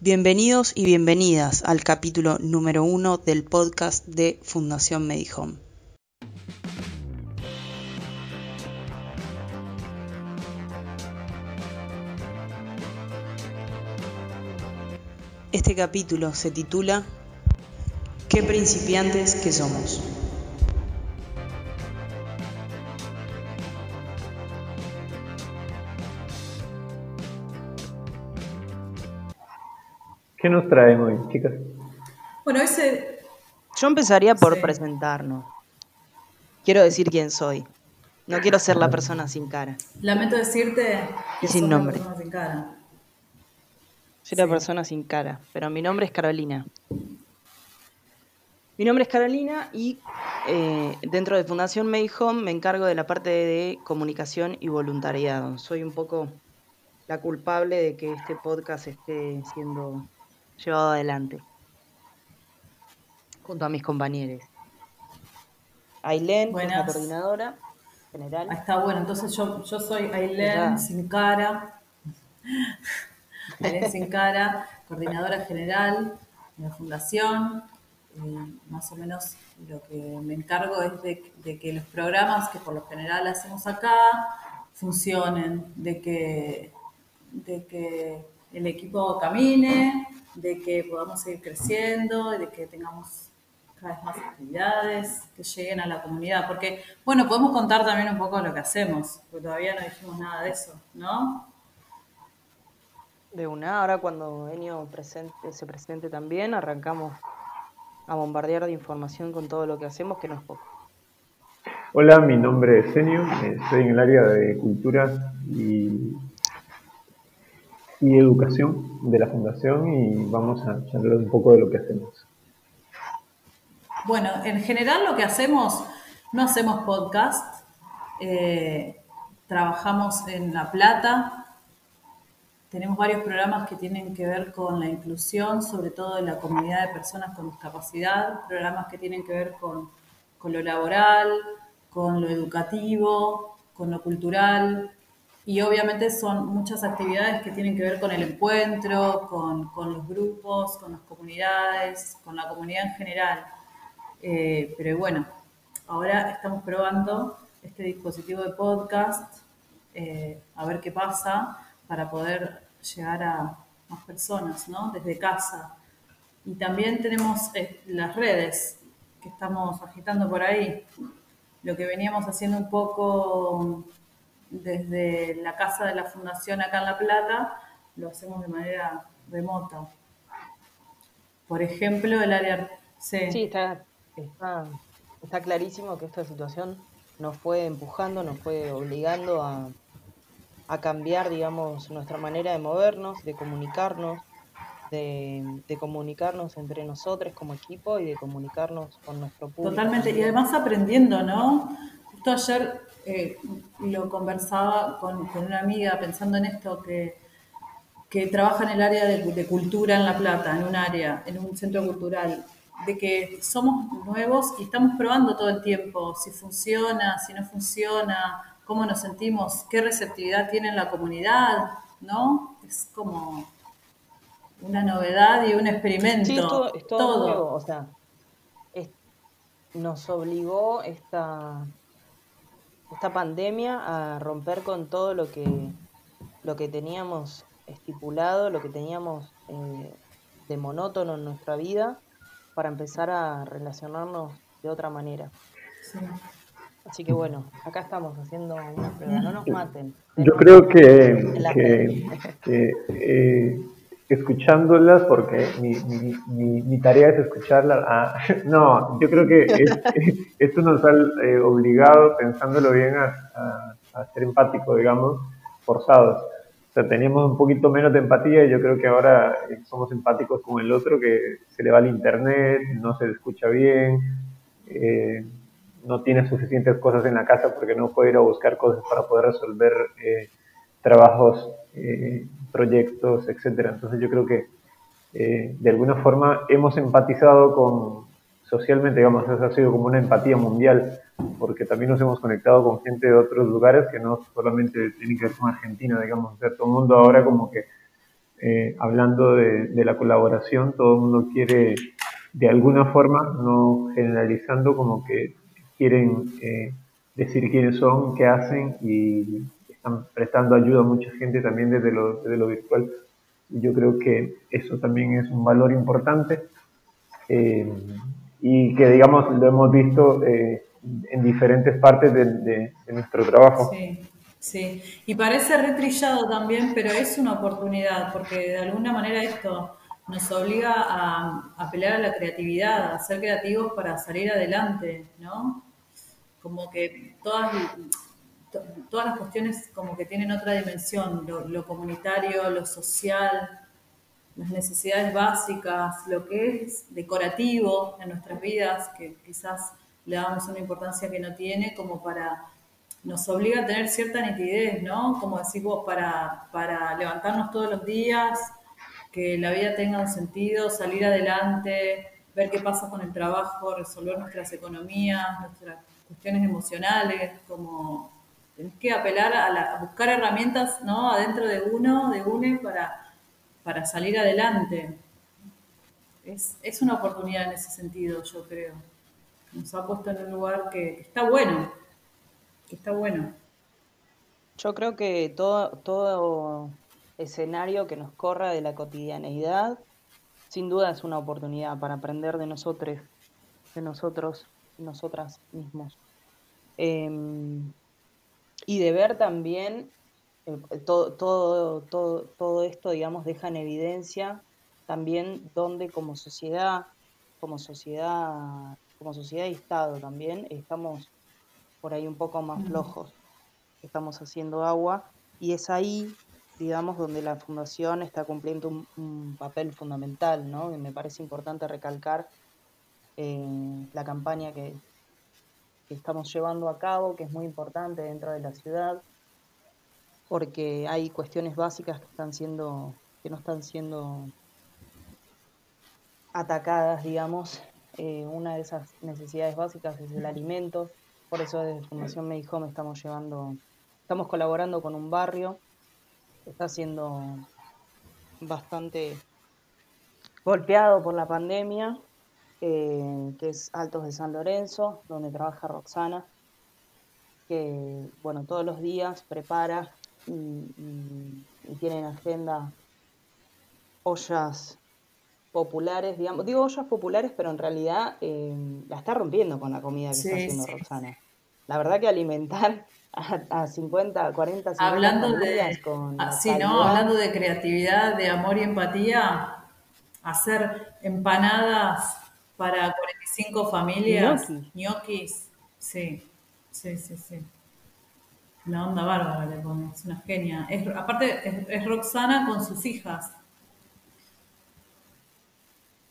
Bienvenidos y bienvenidas al capítulo número uno del podcast de Fundación Medihome. Este capítulo se titula ¿Qué principiantes que somos? ¿Qué nos traen hoy, chicas? Bueno, ese... Yo empezaría por Sí. presentarnos. Quiero decir quién soy. No quiero ser la persona sin cara. Lamento decirte que Y sin sos nombre. persona sin cara. Soy la persona sin cara, pero mi nombre es Carolina. Mi nombre es Carolina y eh, dentro de Fundación May Home me encargo de la parte de comunicación y voluntariado. Soy un poco la culpable de que este podcast esté siendo llevado adelante junto a mis compañeros. Ailén, la coordinadora general. Ah, está bueno, entonces yo, yo soy Ailén sin cara. Ailén sin cara, coordinadora general de la fundación. Eh, más o menos lo que me encargo es de, de que los programas que por lo general hacemos acá funcionen, de que, de que el equipo camine, de que podamos seguir creciendo, de que tengamos cada vez más actividades que lleguen a la comunidad. Porque, bueno, podemos contar también un poco lo que hacemos, porque todavía no dijimos nada de eso, ¿no? De una, ahora cuando Enio presente, se presente también, arrancamos a bombardear de información con todo lo que hacemos, que no es poco. Hola, mi nombre es Senio, eh, estoy en el área de cultura y, y educación de la fundación y vamos a charlar un poco de lo que hacemos. Bueno, en general lo que hacemos, no hacemos podcast, eh, trabajamos en La Plata, tenemos varios programas que tienen que ver con la inclusión, sobre todo de la comunidad de personas con discapacidad, programas que tienen que ver con, con lo laboral, con lo educativo, con lo cultural, y obviamente son muchas actividades que tienen que ver con el encuentro, con, con los grupos, con las comunidades, con la comunidad en general. Eh, pero bueno, ahora estamos probando este dispositivo de podcast, eh, a ver qué pasa para poder llegar a más personas, ¿no? Desde casa. Y también tenemos eh, las redes que estamos agitando por ahí. Lo que veníamos haciendo un poco desde la casa de la fundación acá en La Plata, lo hacemos de manera remota. Por ejemplo, el área... Sí, Sí, está, está, está clarísimo que esta situación nos fue empujando, nos fue obligando a, a cambiar, digamos, nuestra manera de movernos, de comunicarnos, de, de comunicarnos entre nosotros como equipo y de comunicarnos con nuestro público. Totalmente, y además aprendiendo, ¿no? Justo ayer eh, lo conversaba con, con una amiga pensando en esto, que, que trabaja en el área de, de cultura en La Plata, en un área, en un centro cultural, de que somos nuevos y estamos probando todo el tiempo si funciona, si no funciona, cómo nos sentimos, qué receptividad tiene la comunidad, ¿no? Es como una novedad y un experimento. Sí, es todo, es todo todo. nuevo, o sea, es- nos obligó esta, esta pandemia a romper con todo lo que, lo que teníamos estipulado, lo que teníamos eh, de monótono en nuestra vida, para empezar a relacionarnos de otra manera. Sí. Así que bueno, acá estamos haciendo una prueba, no nos maten. Yo creo que, En la que, que, eh, escuchándolas, porque mi, mi, mi, tarea es escucharlas. ah, no, yo creo que es- esto nos ha obligado, pensándolo bien, a ser empático, digamos, forzados. O sea, teníamos un poquito menos de empatía y yo creo que ahora eh, somos empáticos con el otro, que se le va el internet, no se le escucha bien, eh, no tiene suficientes cosas en la casa porque no puede ir a buscar cosas para poder resolver eh, trabajos, eh, proyectos, etcétera. Entonces yo creo que eh, de alguna forma hemos empatizado con socialmente, digamos, eso ha sido como una empatía mundial, porque también nos hemos conectado con gente de otros lugares que no solamente tienen que ver con Argentina, digamos, todo el mundo ahora como que eh, hablando de, la colaboración, todo el mundo quiere, de alguna forma, no generalizando, como que quieren eh, decir quiénes son, qué hacen y están prestando ayuda a mucha gente también desde lo, desde lo virtual. Yo creo que eso también es un valor importante eh, y que, digamos, lo hemos visto en diferentes partes de, de nuestro trabajo. Sí. Sí, y parece retrillado también, pero es una oportunidad, porque de alguna manera esto nos obliga a apelar a la creatividad, a ser creativos para salir adelante, ¿no? Como que todas, todas las cuestiones como que tienen otra dimensión, lo, comunitario, lo social, las necesidades básicas, lo que es decorativo en nuestras vidas, que quizás le damos una importancia que no tiene, como para nos obliga a tener cierta nitidez, ¿no? Como decís vos, para, para levantarnos todos los días, que la vida tenga un sentido, salir adelante, ver qué pasa con el trabajo, resolver nuestras economías, nuestras cuestiones emocionales, como tenés que apelar a, buscar herramientas, ¿no? Adentro de uno, de UNE, para, para salir adelante. Es, es una oportunidad en ese sentido, yo creo. Nos ha puesto en un lugar que está bueno, está bueno. Yo creo que todo, todo escenario que nos corra de la cotidianeidad, sin duda es una oportunidad para aprender de nosotros, de nosotros, nosotras mismos. Em, y de ver también eh, todo, todo, todo, todo esto, digamos, deja en evidencia también donde como sociedad, como sociedad, como sociedad y Estado también estamos por ahí un poco más flojos. Estamos haciendo agua y es ahí, digamos, donde la fundación está cumpliendo un, papel fundamental, ¿no? me parece importante recalcar eh, la campaña que, estamos llevando a cabo, que es muy importante dentro de la ciudad, porque hay cuestiones básicas que están siendo, que no están siendo atacadas, digamos. Eh, una de esas necesidades básicas es el alimento, por eso desde Fundación Medihome estamos llevando, estamos colaborando con un barrio que está siendo bastante golpeado por la pandemia, eh, que es Altos de San Lorenzo, donde trabaja Roxana, que bueno, todos los días prepara y, tiene en agenda ollas populares, digamos, digo ollas populares, pero en realidad eh, la está rompiendo con la comida que está haciendo Roxana. La verdad que alimentar a, 50, 40, 50 hablando de, con ah, sí, ¿no? Hablando de creatividad, de amor y empatía, hacer empanadas para 45 familias, ñoquis, sí, sí, sí, sí. Una onda bárbara le pone, es una genia. Es, aparte es Roxana con sus hijas.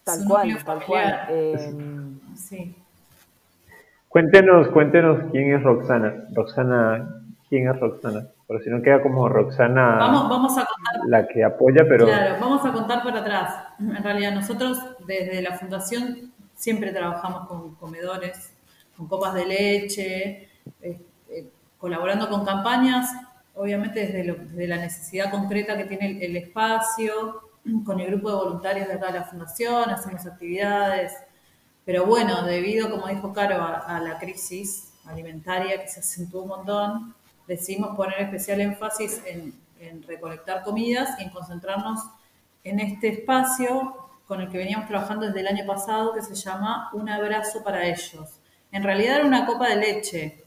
Tal cual, tal cual. Eh, sí. Cuéntenos, cuéntenos quién es Roxana. Roxana, ¿quién es Roxana? Por si no queda como Roxana vamos, vamos a contar, la que apoya, pero... Claro, vamos a contar para atrás. En realidad nosotros desde la fundación siempre trabajamos con comedores, con copas de leche, eh, eh, colaborando con campañas, obviamente desde, la necesidad concreta que tiene el espacio, con el grupo de voluntarios de acá de la fundación, hacemos actividades, pero bueno, debido, como dijo Caro, a, la crisis alimentaria que se acentuó un montón, decidimos poner especial énfasis en, recolectar comidas y en concentrarnos en este espacio con el que veníamos trabajando desde el año pasado, que se llama Un abrazo para ellos. En realidad era una copa de leche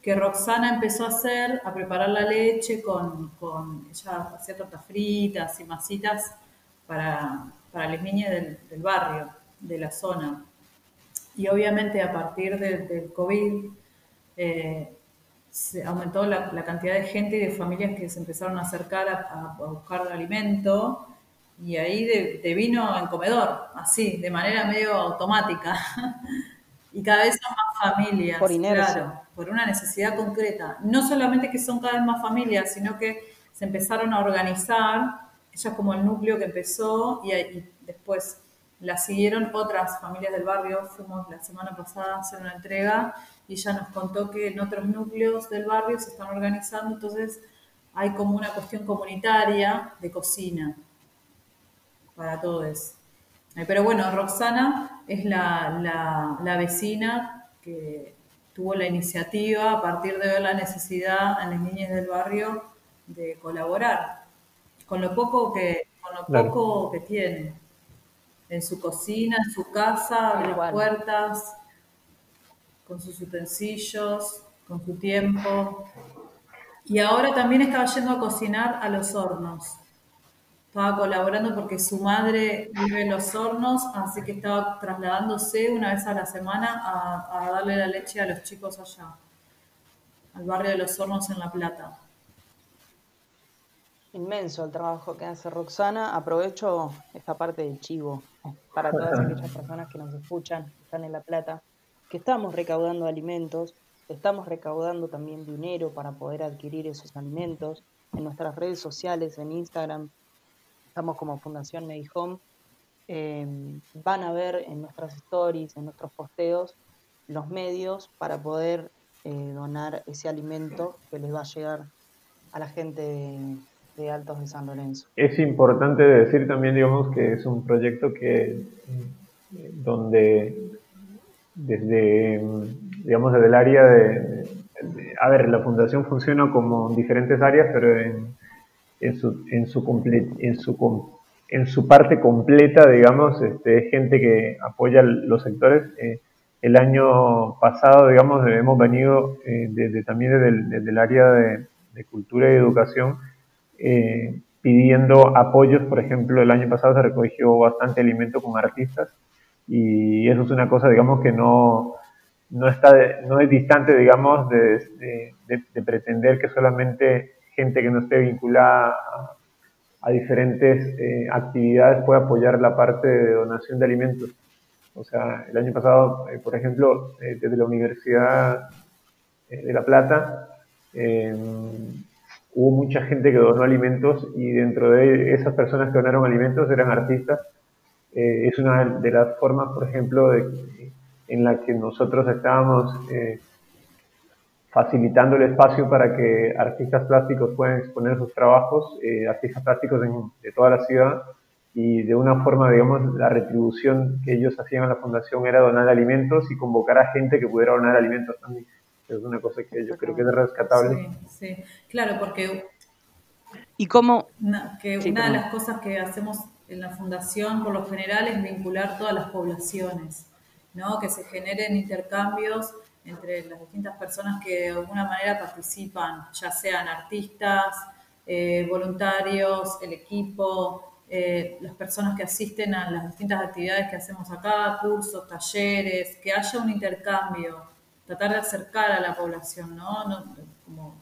que Roxana empezó a hacer, a preparar la leche con, con ella hacía tortas fritas y masitas para, para las niñas del, barrio, de la zona. Y obviamente a partir del COVID eh, se aumentó la, cantidad de gente y de familias que se empezaron a acercar a, buscar alimento y ahí de, vino en comedor, así, de manera medio automática. y cada vez son más familias, por claro, por una necesidad concreta. No solamente que son cada vez más familias, sino que se empezaron a organizar ella es como el núcleo que empezó y, después la siguieron otras familias del barrio. Fuimos la semana pasada a hacer una entrega y ella nos contó que en otros núcleos del barrio se están organizando, entonces hay como una cuestión comunitaria de cocina. Para todos. Eh, pero bueno, Roxana es la, la, vecina que tuvo la iniciativa a partir de ver la necesidad en las niñas del barrio de colaborar con lo poco que, con lo poco que tiene en su cocina, en su casa, abre las puertas, con sus utensilios, con su tiempo. Y ahora también estaba yendo a cocinar a los hornos. Estaba colaborando porque su madre vive en los hornos, así que estaba trasladándose una vez a la semana a, a darle la leche a los chicos allá, al barrio de los hornos en La Plata inmenso el trabajo que hace Roxana. Aprovecho esta parte del chivo para todas aquellas personas que nos escuchan, que están en La Plata, que estamos recaudando alimentos, estamos recaudando también dinero para poder adquirir esos alimentos. En nuestras redes sociales, en Instagram, estamos como Fundación Medihome. Eh, van a ver en nuestras stories, en nuestros posteos, los medios para poder eh, donar ese alimento que les va a llegar a la gente de Altos de San Lorenzo. Es importante decir también, digamos, que es un proyecto que donde desde, digamos, desde el área de, a ver, la fundación funciona como diferentes áreas, pero en, en su, en su, en su, en su parte completa, digamos, este, gente que apoya los sectores. Eh, el año pasado, digamos, hemos venido eh, desde, también desde el, área de, de cultura y educación, eh, pidiendo apoyos. Por ejemplo, el año pasado se recogió bastante alimento con artistas y eso es una cosa, digamos, que no, no, está, no es distante, digamos, de, de, pretender que solamente gente que no esté vinculada a, diferentes eh, actividades pueda apoyar la parte de donación de alimentos. O sea, el año pasado, eh, por ejemplo, desde la Universidad de La Plata, hubo mucha gente que donó alimentos y dentro de esas personas que donaron alimentos eran artistas. Eh, es una de las formas, por ejemplo, en la que nosotros estábamos eh, facilitando el espacio para que artistas plásticos puedan exponer sus trabajos, eh, artistas plásticos de toda la ciudad, y de una forma, digamos, la retribución que ellos hacían a la fundación era donar alimentos y convocar a gente que pudiera donar alimentos también es una cosa que yo creo que es rescatable. Sí, sí. claro, porque... ¿Y cómo? Una, que una de las cosas que hacemos en la fundación por lo general es vincular todas las poblaciones, ¿no? Que se generen intercambios entre las distintas personas que de alguna manera participan, ya sean artistas, eh, voluntarios, el equipo, eh, las personas que asisten a las distintas actividades que hacemos acá, cursos, talleres, que haya un intercambio tratar de acercar a la población, ¿no? como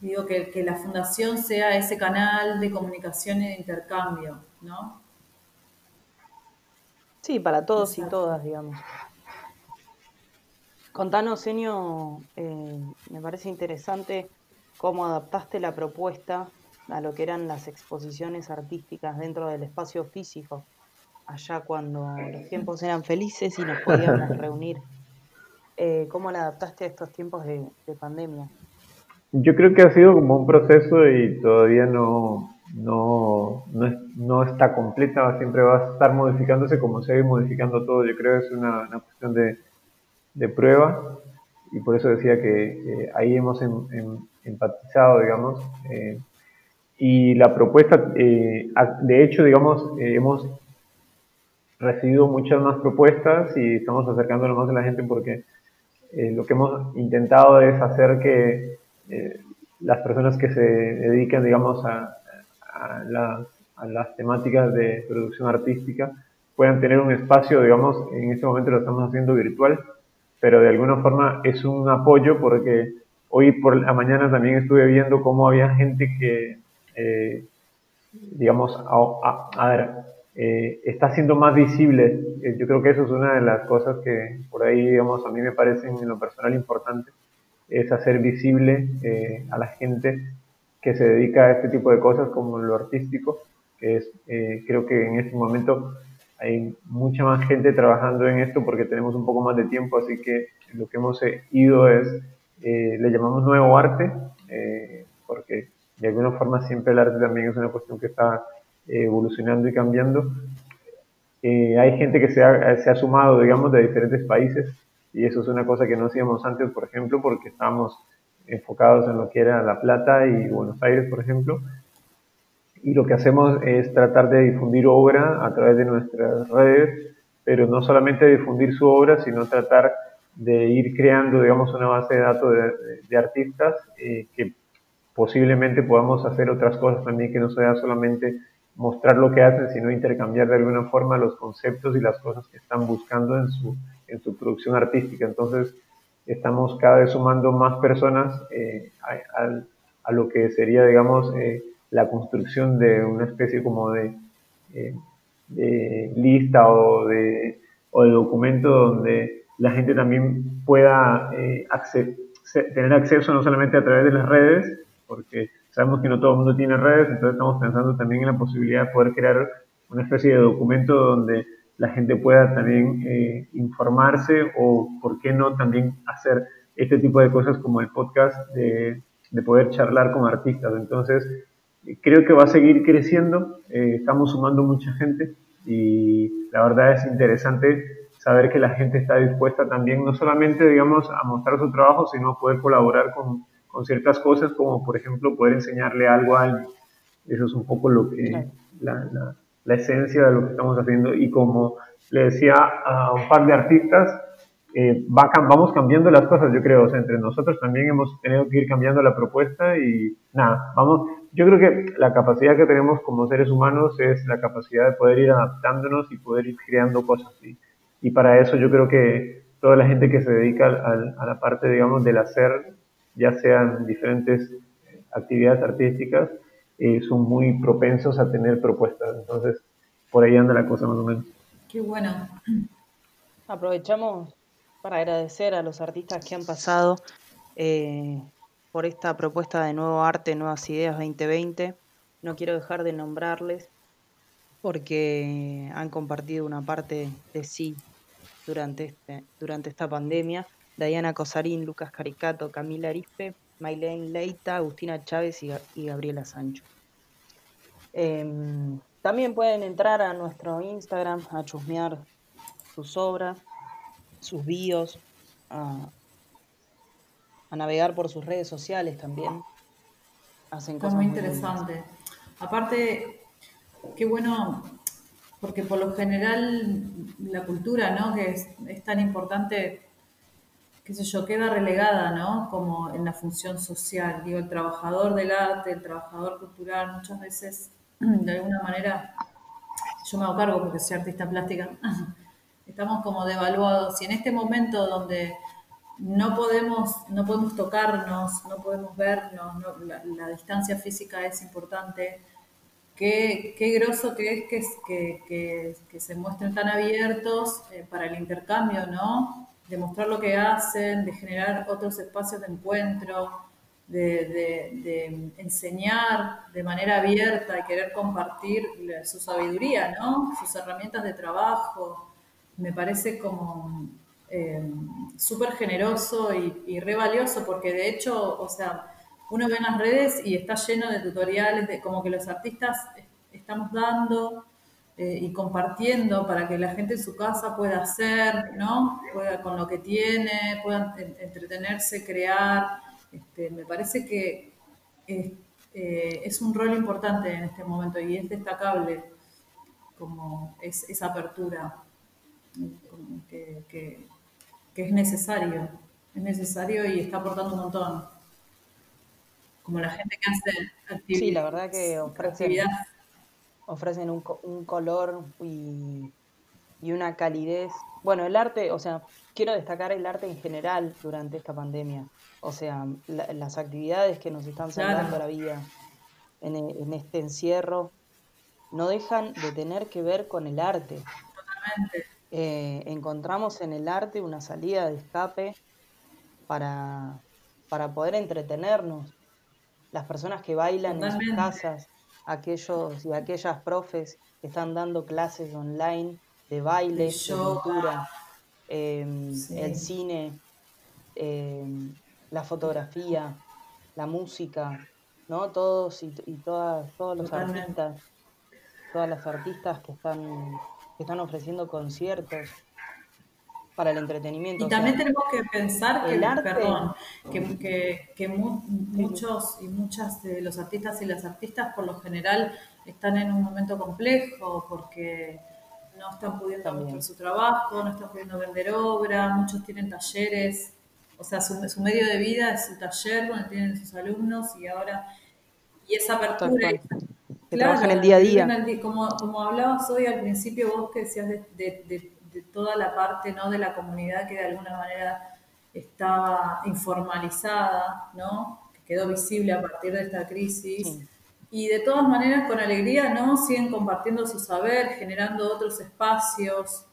digo, que, que, la fundación sea ese canal de comunicación y de intercambio, ¿no? Sí, para todos y todas, digamos. Contanos, Senio, eh, me parece interesante cómo adaptaste la propuesta a lo que eran las exposiciones artísticas dentro del espacio físico, allá cuando los tiempos eran felices y nos podíamos reunir eh, ¿cómo la adaptaste a estos tiempos de, pandemia? Yo creo que ha sido como un proceso y todavía no, no, no, está completa, siempre va a estar modificándose como se va modificando todo. Yo creo que es una, cuestión de, de, prueba y por eso decía que ahí hemos empatizado, digamos. Eh, y la propuesta, eh, de hecho, digamos, hemos recibido muchas más propuestas y estamos acercándonos más a la gente porque eh, lo que hemos intentado es hacer que eh, las personas que se dedican, digamos, a, las temáticas de producción artística puedan tener un espacio, digamos, en este momento lo estamos haciendo virtual, pero de alguna forma es un apoyo porque hoy por la mañana también estuve viendo cómo había gente que, eh, digamos, a ver, eh, está siendo más visible. Eh, yo creo que eso es una de las cosas que por ahí, digamos, a mí me parecen en lo personal importante, es hacer visible eh, a la gente que se dedica a este tipo de cosas como lo artístico, que es, creo que en este momento hay mucha más gente trabajando en esto porque tenemos un poco más de tiempo, así que lo que hemos ido es, le llamamos nuevo arte, porque de alguna forma siempre el arte también es una cuestión que está evolucionando y cambiando. Eh, hay gente que se ha, se ha, sumado, digamos, de diferentes países y eso es una cosa que no hacíamos antes, por ejemplo, porque estábamos enfocados en lo que era La Plata y Buenos Aires, por ejemplo. Y lo que hacemos es tratar de difundir obra a través de nuestras redes, pero no solamente difundir su obra, sino tratar de ir creando, digamos, una base de datos de, artistas eh, que posiblemente podamos hacer otras cosas también que no sea solamente mostrar lo que hacen, sino intercambiar de alguna forma los conceptos y las cosas que están buscando en su, en su producción artística. Entonces, estamos cada vez sumando más personas eh, a, lo que sería, digamos, eh, la construcción de una especie como de, de lista o de, o de documento donde la gente también pueda eh, tener acceso no solamente a través de las redes, porque sabemos que no todo el mundo tiene redes, entonces estamos pensando también en la posibilidad de poder crear una especie de documento donde la gente pueda también eh, informarse o, por qué no, también hacer este tipo de cosas como el podcast de, de poder charlar con artistas. Entonces, creo que va a seguir creciendo, eh, estamos sumando mucha gente y la verdad es interesante saber que la gente está dispuesta también no solamente, digamos, a mostrar su trabajo, sino a poder colaborar con, con ciertas cosas, como por ejemplo poder enseñarle algo a alguien. Eso es un poco lo que, la, la, esencia de lo que estamos haciendo. Y como le decía a un par de artistas, eh, va, vamos cambiando las cosas, yo creo. O sea, entre nosotros también hemos tenido que ir cambiando la propuesta y nada, vamos. Yo creo que la capacidad que tenemos como seres humanos es la capacidad de poder ir adaptándonos y poder ir creando cosas. Y para eso yo creo que toda la gente que se dedica a, la parte, digamos, del hacer, ya sean diferentes actividades artísticas, eh, son muy propensos a tener propuestas. Entonces, por ahí anda la cosa más o menos. Qué bueno. Aprovechamos para agradecer a los artistas que han pasado eh, por esta propuesta de nuevo arte, nuevas ideas 2020. No quiero dejar de nombrarles porque han compartido una parte de sí durante, este, durante esta pandemia. Diana Cosarín, Lucas Caricato, Camila Arispe, Maylene Leita, Agustina Chávez y, Gabriela Sancho. Em, también pueden entrar a nuestro Instagram a chusmear sus obras, sus bios, a, navegar por sus redes sociales también. Hacen cosas muy interesante. Aparte, qué bueno, porque por lo general la cultura, ¿no? Que es, tan importante, qué sé yo, queda relegada, ¿no? Como en la función social. Digo, el trabajador del arte, el trabajador cultural, muchas veces, de alguna manera, yo me hago cargo porque soy artista plástica, estamos como devaluados. Y en este momento donde no podemos, no podemos tocarnos, no podemos vernos, la distancia física es importante, qué, qué groso que es que, que, se muestren tan abiertos eh, para el intercambio, ¿no? De mostrar lo que hacen, de generar otros espacios de encuentro, de, enseñar de manera abierta y querer compartir su sabiduría, ¿no? Sus herramientas de trabajo. Me parece como eh, súper generoso y, y re valioso porque de hecho, o sea, uno ve en las redes y está lleno de tutoriales, de como que los artistas estamos dando eh, y compartiendo para que la gente en su casa pueda hacer, ¿no? Pueda con lo que tiene, pueda entretenerse, crear. Este, me parece que es, eh, es, un rol importante en este momento y es destacable como es, esa apertura que, que es necesario, es necesario y está aportando un montón como la gente que hace actividades. Sí, la verdad que ofrecen, ofrecen un, un color y, y, una calidez. Bueno, el arte, o sea, quiero destacar el arte en general durante esta pandemia. O sea, las actividades que nos están salvando la vida en, en, este encierro no dejan de tener que ver con el arte. Totalmente. Eh, encontramos en el arte una salida de escape para, para poder entretenernos. Las personas que bailan en sus casas, aquellos y aquellas profes que están dando clases online de baile, de, pintura, em, el cine, em, la fotografía, la música, ¿no? Todos y, todas, todos los artistas todas las artistas que están, que están ofreciendo conciertos para el entretenimiento. Y también tenemos que pensar que, perdón, que, muchos y muchas de los artistas y las artistas por lo general están en un momento complejo porque no están pudiendo mostrar su trabajo, no están pudiendo vender obra, muchos tienen talleres, o sea, su, medio de vida es su taller donde tienen sus alumnos y ahora, y esa apertura... Que trabajan el día a día. como, como hablabas hoy al principio, vos que decías de toda la parte ¿no? de la comunidad que de alguna manera estaba informalizada, ¿no? que quedó visible a partir de esta crisis. Y de todas maneras, con alegría, ¿no? siguen compartiendo su saber, generando otros espacios,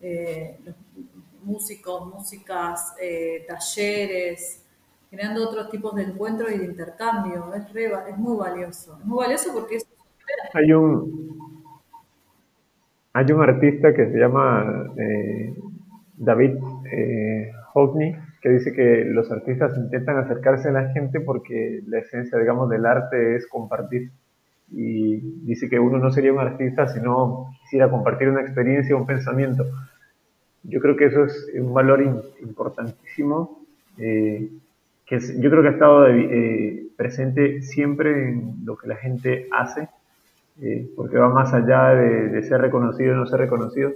eh, músicos, músicas, eh, talleres, generando otros tipos de encuentros y de intercambio. Es, es muy valioso. Es muy valioso porque es... Hay un, hay un artista que se llama eh, David eh, Hockney que dice que los artistas intentan acercarse a la gente porque la esencia, digamos, del arte es compartir. Y dice que uno no sería un artista si no quisiera compartir una experiencia, un pensamiento. Yo creo que eso es un valor importantísimo, eh, que yo creo que ha estado eh, presente siempre en lo que la gente hace eh, porque va más allá de, ser reconocido o no ser reconocido.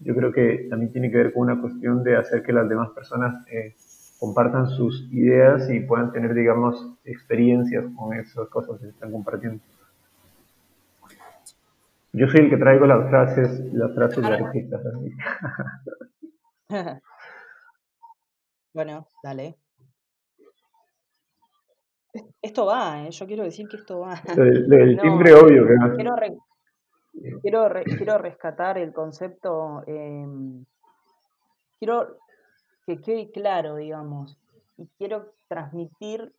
Yo creo que también tiene que ver con una cuestión de hacer que las demás personas eh, compartan sus ideas y puedan tener, digamos, experiencias con esas cosas que se están compartiendo. Yo soy el que traigo las frases, las frases de artistas. bueno, dale. Esto va, ¿eh? yo quiero decir que esto va. El timbre obvio que quiero, quiero, quiero, rescatar el concepto, em, quiero que quede claro, digamos, y quiero transmitir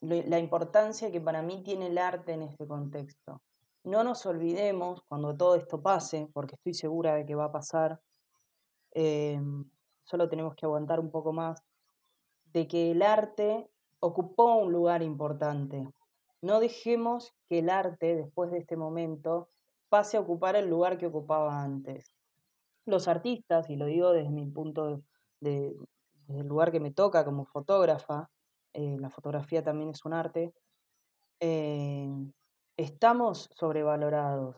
la importancia que para mí tiene el arte en este contexto. No nos olvidemos cuando todo esto pase, porque estoy segura de que va a pasar, em, solo tenemos que aguantar un poco más, de que el arte ocupó un lugar importante. No dejemos que el arte, después de este momento, pase a ocupar el lugar que ocupaba antes. Los artistas, y lo digo desde mi punto de, desde el lugar que me toca como fotógrafa, eh, la fotografía también es un arte, eh, estamos sobrevalorados.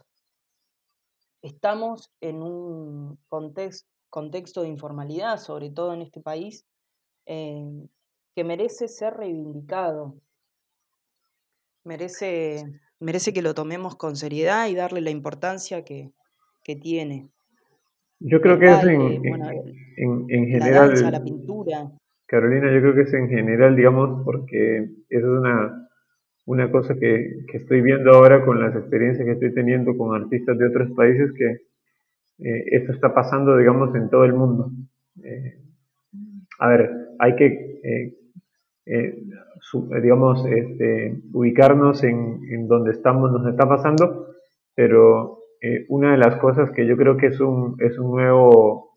Estamos en un contexto de informalidad, sobre todo en este país, eh, que merece ser reivindicado. Merece, merece que lo tomemos con seriedad y darle la importancia que, tiene. Yo creo que es en, en, general. La, la pintura. Carolina, yo creo que es en general, digamos, porque eso es una, una cosa que, estoy viendo ahora con las experiencias que estoy teniendo con artistas de otros países, que eh, esto está pasando, digamos, en todo el mundo. Eh, a ver, hay que eh, eh, digamos, este, ubicarnos en, en, donde estamos, nos está pasando, pero eh, una de las cosas que yo creo que es un, es un nuevo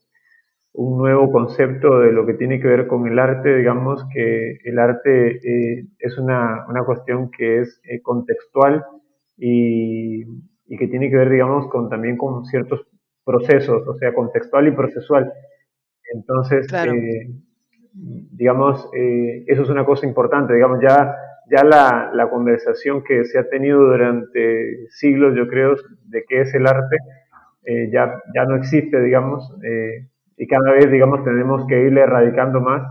un nuevo concepto de lo que tiene que ver con el arte, digamos que el arte eh, es una, una, cuestión que es contextual y, y, que tiene que ver, digamos, con también con ciertos procesos, o sea, contextual y procesual. Entonces, claro digamos, eh, eso es una cosa importante, digamos, ya, ya la, la, conversación que se ha tenido durante siglos, yo creo, de qué es el arte, eh, ya, ya no existe, digamos, eh, y cada vez, digamos, tenemos que irle erradicando más,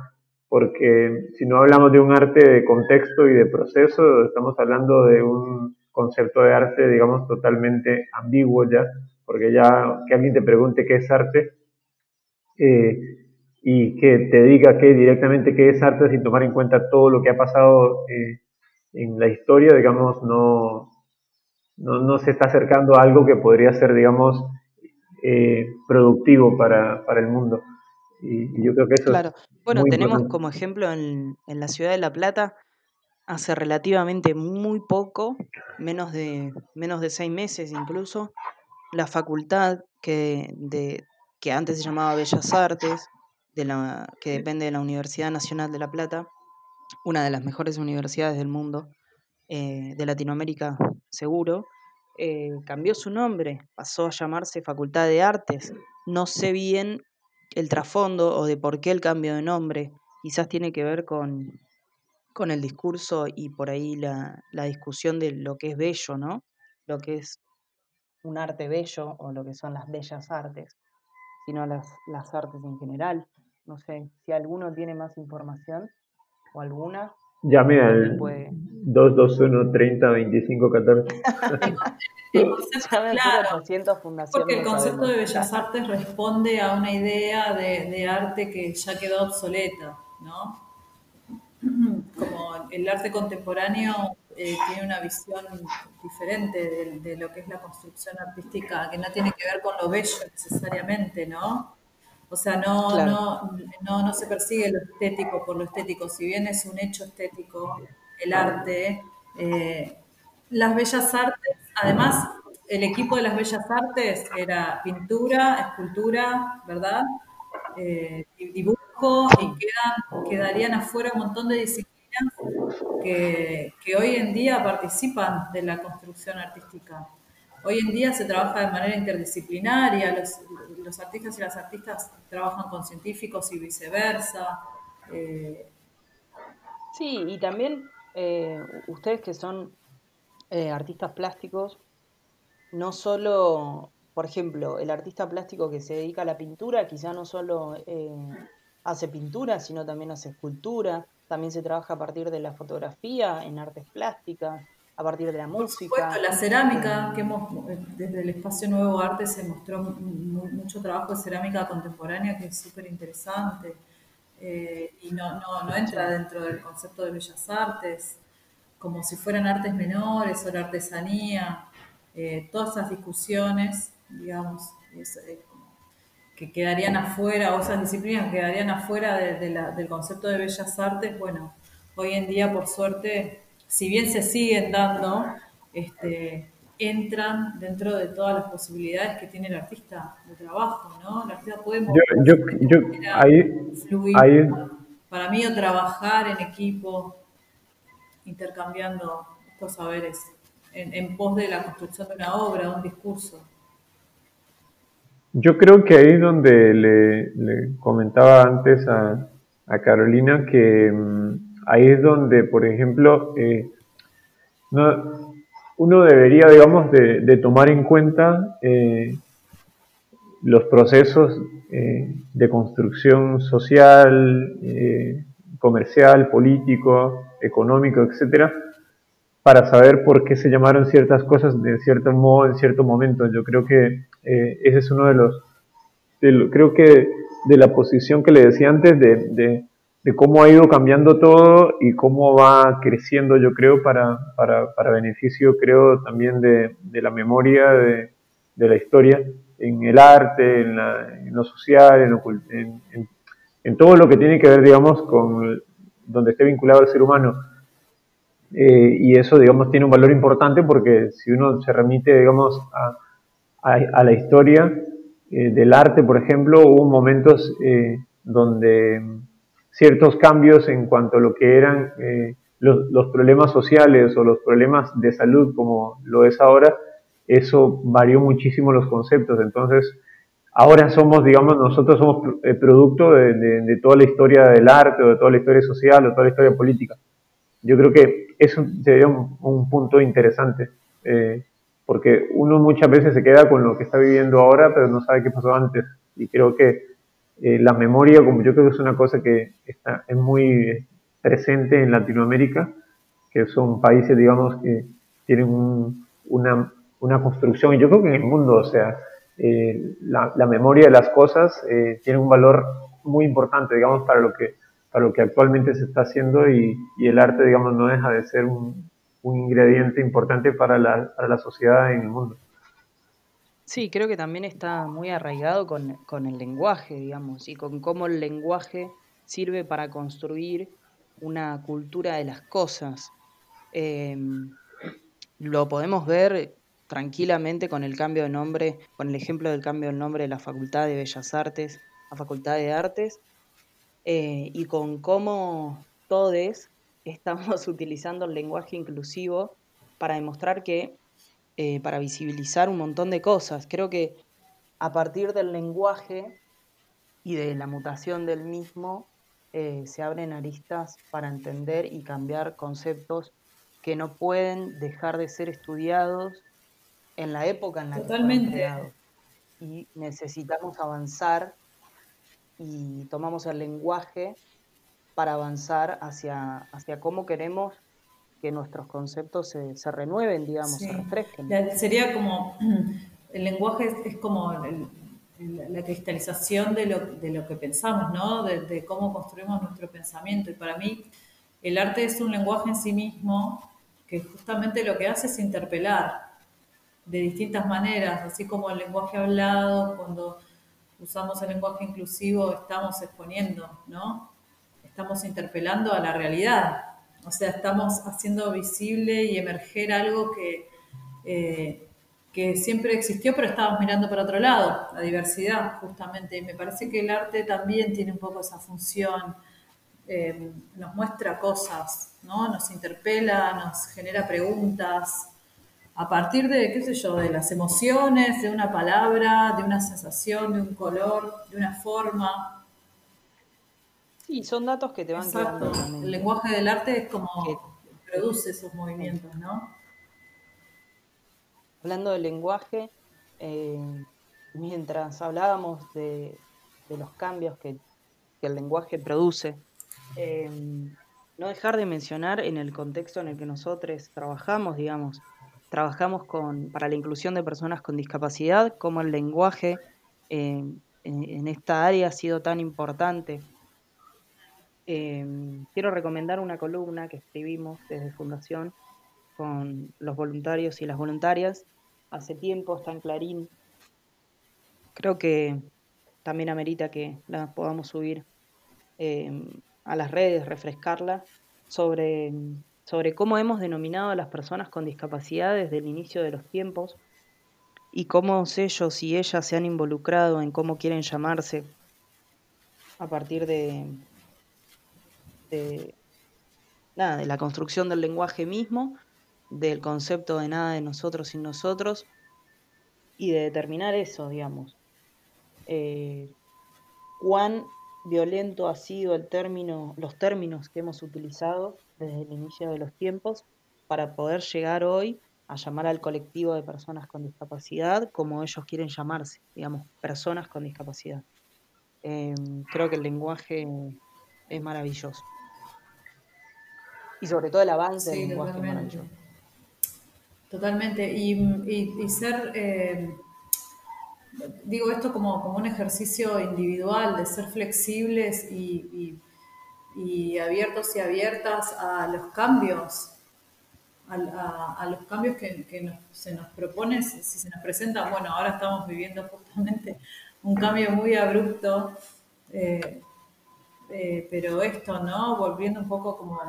porque si no hablamos de un arte de contexto y de proceso, estamos hablando de un concepto de arte, digamos, totalmente ambiguo ya, porque ya que alguien te pregunte qué es arte, eh, y que te diga que directamente qué es arte sin tomar en cuenta todo lo que ha pasado eh, en la historia, digamos, no, no, se está acercando a algo que podría ser, digamos, eh, productivo para, para, el mundo. Y, yo creo que eso claro. bueno, tenemos como ejemplo en, en, la ciudad de La Plata, hace relativamente muy poco, menos de, menos de seis meses incluso, la facultad que, de, que antes se llamaba Bellas Artes, de la, que depende de la Universidad Nacional de La Plata, una de las mejores universidades del mundo, eh, de Latinoamérica seguro, eh, cambió su nombre, pasó a llamarse Facultad de Artes. No sé bien el trasfondo o de por qué el cambio de nombre. Quizás tiene que ver con, con el discurso y por ahí la, la discusión de lo que es bello, ¿no? Lo que es un arte bello o lo que son las bellas artes, sino las, las artes en general. No sé, si alguno tiene más información o alguna. Llame al 221 30 25 14. claro, porque el concepto de bellas artes responde a una idea de, de arte que ya quedó obsoleta, ¿no? Como el arte contemporáneo eh, tiene una visión diferente de, lo que es la construcción artística, que no tiene que ver con lo bello necesariamente, ¿no? O sea, no, no, no, no, se persigue lo estético por lo estético, si bien es un hecho estético el arte, eh, las bellas artes, además, el equipo de las bellas artes era pintura, escultura, ¿verdad? Eh, dibujo, y quedan, quedarían afuera un montón de disciplinas que, hoy en día participan de la construcción artística. Hoy en día se trabaja de manera interdisciplinaria, los, artistas y las artistas trabajan con científicos y viceversa. Eh, sí, y también eh, ustedes que son eh, artistas plásticos, no solo, por ejemplo, el artista plástico que se dedica a la pintura, quizá no solo hace pintura, sino también hace escultura, también se trabaja a partir de la fotografía, en artes plásticas, a partir de la música. Por supuesto, la cerámica, que hemos, desde el Espacio Nuevo Arte se mostró mucho trabajo de cerámica contemporánea que es súper interesante eh, y no, no, entra dentro del concepto de bellas artes, como si fueran artes menores o la artesanía, eh, todas esas discusiones, digamos, que quedarían afuera, o esas disciplinas quedarían afuera del concepto de bellas artes, bueno, hoy en día por suerte, si bien se siguen dando, este, entran dentro de todas las posibilidades que tiene el artista de trabajo, ¿no? El artista puede yo, yo, fluir, para mí o trabajar en equipo, intercambiando estos saberes en, en pos de la construcción de una obra, de un discurso. Yo creo que ahí es donde le, comentaba antes a, Carolina que mm, ahí es donde, por ejemplo, eh, uno debería, digamos, de, tomar en cuenta eh, los procesos eh, de construcción social, comercial, político, económico, etcétera, para saber por qué se llamaron ciertas cosas de cierto modo en cierto momento. Yo creo que ese es uno de los, creo que de la posición que le decía antes, de, cómo ha ido cambiando todo y cómo va creciendo, yo creo, para, para, para beneficio, creo, también de, de la memoria, de, de, la historia, en el arte, en, en lo social, en, en, en, todo lo que tiene que ver, digamos, con donde esté vinculado al ser humano. Eh, y eso, digamos, tiene un valor importante porque si uno se remite, digamos, a, a, la historia eh, del arte, por ejemplo, hubo momentos eh, donde ciertos cambios en cuanto a lo que eran los, los, problemas sociales o los problemas de salud, como lo es ahora, eso varió muchísimo los conceptos. Entonces, ahora somos, digamos, nosotros somos producto de, de, toda la historia del arte o de toda la historia social o toda la historia política. Yo creo que eso sería un, punto interesante, eh, porque uno muchas veces se queda con lo que está viviendo ahora, pero no sabe qué pasó antes. Y creo que eh, la memoria, como yo creo que es una cosa que está, es muy presente en Latinoamérica, que son países, digamos, que tienen una, una, construcción, y yo creo que en el mundo, o sea, eh, la, la, memoria de las cosas tiene un valor muy importante, digamos, para lo que para lo que actualmente se está haciendo y, el arte, digamos, no deja de ser un, ingrediente importante para la, para la, sociedad en el mundo. Sí, creo que también está muy arraigado con, el lenguaje, digamos, y con cómo el lenguaje sirve para construir una cultura de las cosas. Em, lo podemos ver tranquilamente con el cambio de nombre, con el ejemplo del cambio de nombre de la Facultad de Bellas Artes a Facultad de Artes, eh, y con cómo todos estamos utilizando el lenguaje inclusivo para demostrar que eh, para visibilizar un montón de cosas. Creo que a partir del lenguaje y de la mutación del mismo, eh, se abren aristas para entender y cambiar conceptos que no pueden dejar de ser estudiados en la época en la que fueron creados. Y necesitamos avanzar y tomamos el lenguaje para avanzar hacia, hacia cómo queremos que nuestros conceptos se, se renueven, digamos, se refresquen. Sería como, el lenguaje es, como la cristalización de lo, de lo, que pensamos, ¿no? De, cómo construimos nuestro pensamiento. Y para mí, el arte es un lenguaje en sí mismo que justamente lo que hace es interpelar de distintas maneras, así como el lenguaje hablado, cuando usamos el lenguaje inclusivo, estamos exponiendo, ¿no? Estamos interpelando a la realidad, o sea, estamos haciendo visible y emerger algo que, eh, que siempre existió, pero estábamos mirando para otro lado, la diversidad, justamente. Y me parece que el arte también tiene un poco esa función, eh, nos muestra cosas, ¿no? Nos interpela, nos genera preguntas, a partir de, qué sé yo, de las emociones, de una palabra, de una sensación, de un color, de una forma. Sí, son datos que te van Exacto. El lenguaje del arte es como que produce esos movimientos, ¿no? Hablando del lenguaje, eh, mientras hablábamos de, los cambios que, el lenguaje produce, eh, no dejar de mencionar en el contexto en el que nosotros trabajamos, digamos, trabajamos con, para la inclusión de personas con discapacidad, cómo el lenguaje eh, en, esta área ha sido tan importante. Eh, quiero recomendar una columna que escribimos desde Fundación con los voluntarios y las voluntarias. Hace tiempo está en Clarín. Creo que también amerita que la podamos subir eh, a las redes, refrescarla, sobre sobre cómo hemos denominado a las personas con discapacidad desde el inicio de los tiempos y cómo ellos y ellas se han involucrado en cómo quieren llamarse a partir de, nada, de la construcción del lenguaje mismo, del concepto de nada de nosotros sin nosotros y de determinar eso, digamos. Eh, cuán violento ha sido el término, los términos que hemos utilizado desde el inicio de los tiempos para poder llegar hoy a llamar al colectivo de personas con discapacidad como ellos quieren llamarse, digamos, personas con discapacidad. Em, creo que el lenguaje es maravilloso. Y sobre todo el avance del lenguaje maravilloso. Totalmente. Y, ser, eh, digo esto como, como un ejercicio individual, de ser flexibles y y abiertos y abiertas a los cambios, a, los cambios que, se nos propone, si, se nos presenta, bueno, ahora estamos viviendo justamente un cambio muy abrupto, eh, eh, pero esto, ¿no? Volviendo un poco como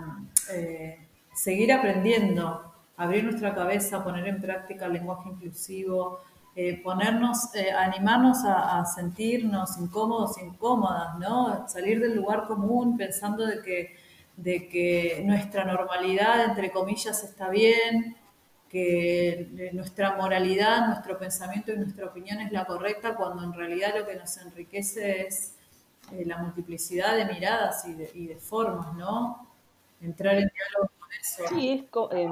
eh, seguir aprendiendo, abrir nuestra cabeza, poner en práctica el lenguaje inclusivo, eh, ponernos, eh, animarnos a, sentirnos incómodos, incómodas, ¿no? Salir del lugar común pensando de que, de que nuestra normalidad, entre comillas, está bien, que nuestra moralidad, nuestro pensamiento y nuestra opinión es la correcta, cuando en realidad lo que nos enriquece es eh, la multiplicidad de miradas y de, y de, formas, ¿no? Entrar en diálogo con eso. Sí, es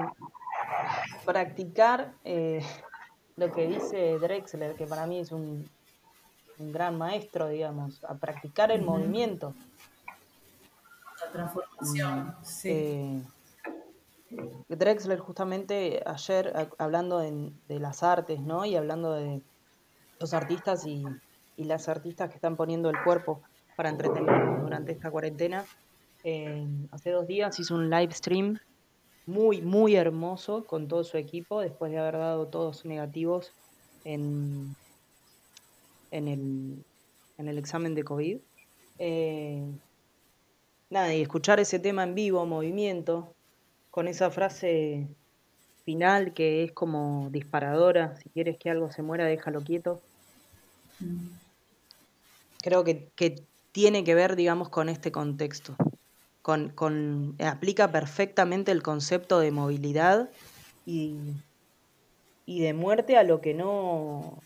practicar lo que dice Drexler, que para mí es un, gran maestro, digamos, a practicar el movimiento. La transformación, mm, sí. Eh, Drexler justamente ayer hablando de, las artes, ¿no? Y hablando de los artistas y, las artistas que están poniendo el cuerpo para entretenernos durante esta cuarentena. Eh, hace dos días hizo un live stream muy, muy hermoso con todo su equipo, después de haber dado todos negativos en, en, el, en el examen de COVID. Eh, nada, y escuchar ese tema en vivo, movimiento, con esa frase final que es como disparadora, si quieres que algo se muera, déjalo quieto. Creo que, que tiene que ver, digamos, con este contexto con, aplica perfectamente el concepto de movilidad y, y de muerte a lo que no,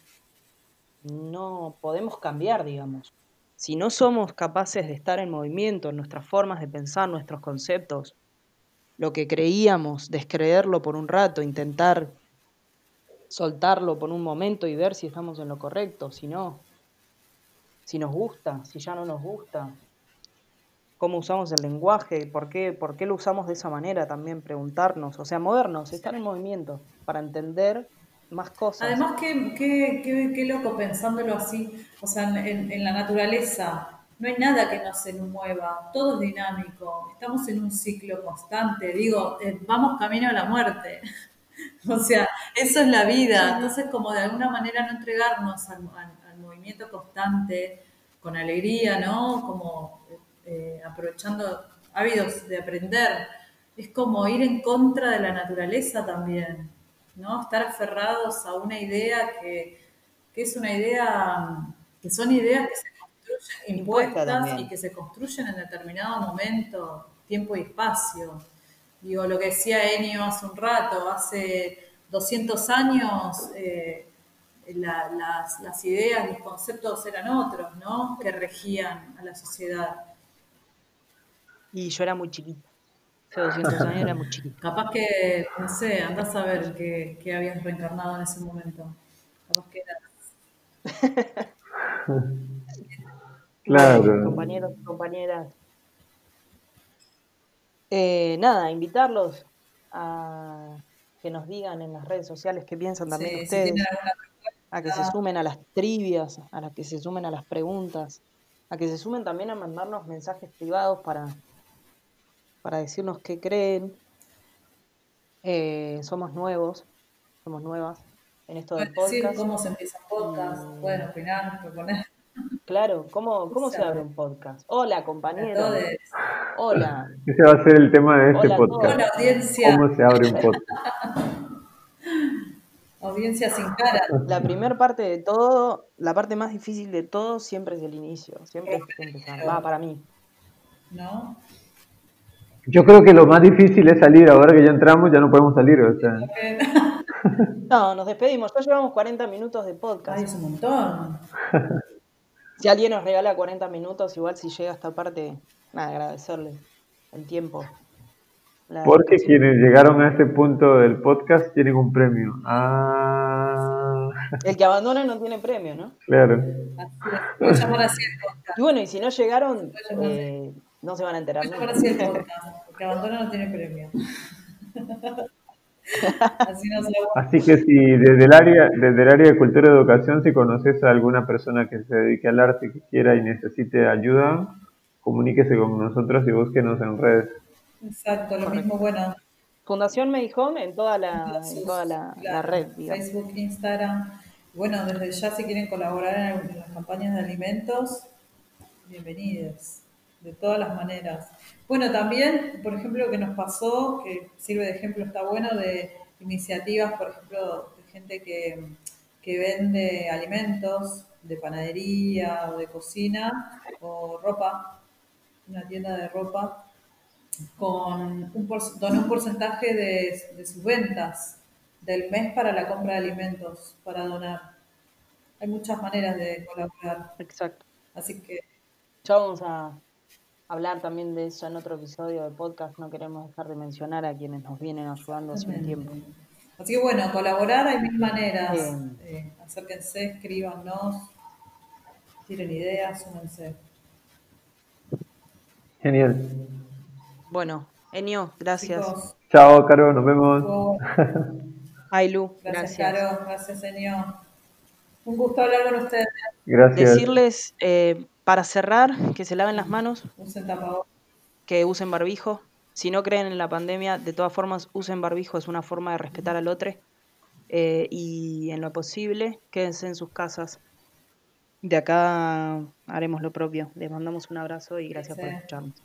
no podemos cambiar, digamos. Si no somos capaces de estar en movimiento, en nuestras formas de pensar, nuestros conceptos, lo que creíamos, descreerlo por un rato, intentar soltarlo por un momento y ver si estamos en lo correcto, si no, si nos gusta, si ya no nos gusta, cómo usamos el lenguaje, por qué, por qué lo usamos de esa manera también, preguntarnos, o sea, movernos, estar en movimiento para entender más cosas. Además, qué, qué, qué, loco pensándolo así, o sea, en, en, la naturaleza no hay nada que no se mueva, todo es dinámico, estamos en un ciclo constante, digo, eh, vamos camino a la muerte. o sea, eso es la vida, entonces como de alguna manera no entregarnos al, al, movimiento constante, con alegría, ¿no? Como eh, aprovechando hábitos de aprender, es como ir en contra de la naturaleza también. ¿no? Estar aferrados a una idea que, es una idea, que son ideas que se construyen impuestas y que se construyen en determinado momento, tiempo y espacio. Digo, lo que decía Enio hace un rato, hace 200 años eh, las, las, ideas, los conceptos eran otros, ¿no? Que regían a la sociedad. Y yo era muy chiquita. Hace 200 años era muy chiquita. Capaz que, no sé, andás a ver qué, habías reencarnado en ese momento. Capaz que eras. claro. Compañeros y compañeras. Eh, nada, invitarlos a que nos digan en las redes sociales qué piensan también ustedes. A que se sumen a las trivias, a que se sumen a las preguntas, a que se sumen también a mandarnos mensajes privados para para decirnos qué creen. Eh, somos nuevos, somos nuevas en esto del podcast. Decir cómo se empieza un podcast, mm. pueden opinar, proponer. Claro, ¿cómo, cómo se abre un podcast? Hola, compañeros. Hola. Ese va a ser el tema de este podcast. Hola, audiencia. ¿Cómo se abre un podcast? audiencia sin cara. La primera parte de todo, la parte más difícil de todo siempre es el inicio. Siempre es empezar. Va, para mí. ¿No? Yo creo que lo más difícil es salir, ahora que ya entramos ya no podemos salir. O sea. No, nos despedimos, ya llevamos 40 minutos de podcast. Ay, es un montón. Si alguien nos regala 40 minutos, igual si llega a esta parte, nada, agradecerle el tiempo. Porque quienes llegaron a este punto del podcast tienen un premio. Ah. El que abandona no tiene premio, ¿no? Claro. Así es. Y bueno, y si no llegaron, no se van a enterar. ¿no? Así el porque Abandono no tiene premio. Así, no se Así, que si desde el área desde el área de cultura y educación si conoces a alguna persona que se dedique al arte que quiera y necesite ayuda comuníquese con nosotros y búsquenos en redes exacto lo mismo bueno. Fundación Medihome en toda la, en toda la, la red Facebook Instagram. Bueno desde ya si quieren colaborar en las campañas de alimentos bienvenidos de todas las maneras. Bueno, también, por ejemplo, lo que nos pasó, que sirve de ejemplo, está bueno, de iniciativas, por ejemplo, de gente que, vende alimentos, de panadería o de cocina, o ropa, una tienda de ropa, con un, un porcentaje de, de sus ventas del mes para la compra de alimentos, para donar. Hay muchas maneras de colaborar. Exacto. Así que... Ya vamos a hablar también de eso en otro episodio del podcast. No queremos dejar de mencionar a quienes nos vienen ayudando hace un tiempo. Así que bueno, colaborar hay mil maneras. Eh, acérquense, escríbanos, tiren ideas, súmense. Genial. Bueno, Enio, gracias. Chao, Caro, nos vemos. Ailu, gracias. Gracias, Caro, gracias, Enio. Un gusto hablar con ustedes. Gracias. Decirles eh, para cerrar, que se laven las manos, que usen barbijo. Si no creen en la pandemia, de todas formas, usen barbijo, es una forma de respetar al otro. Eh, y en lo posible, quédense en sus casas. De acá haremos lo propio. Les mandamos un abrazo y gracias por escucharnos.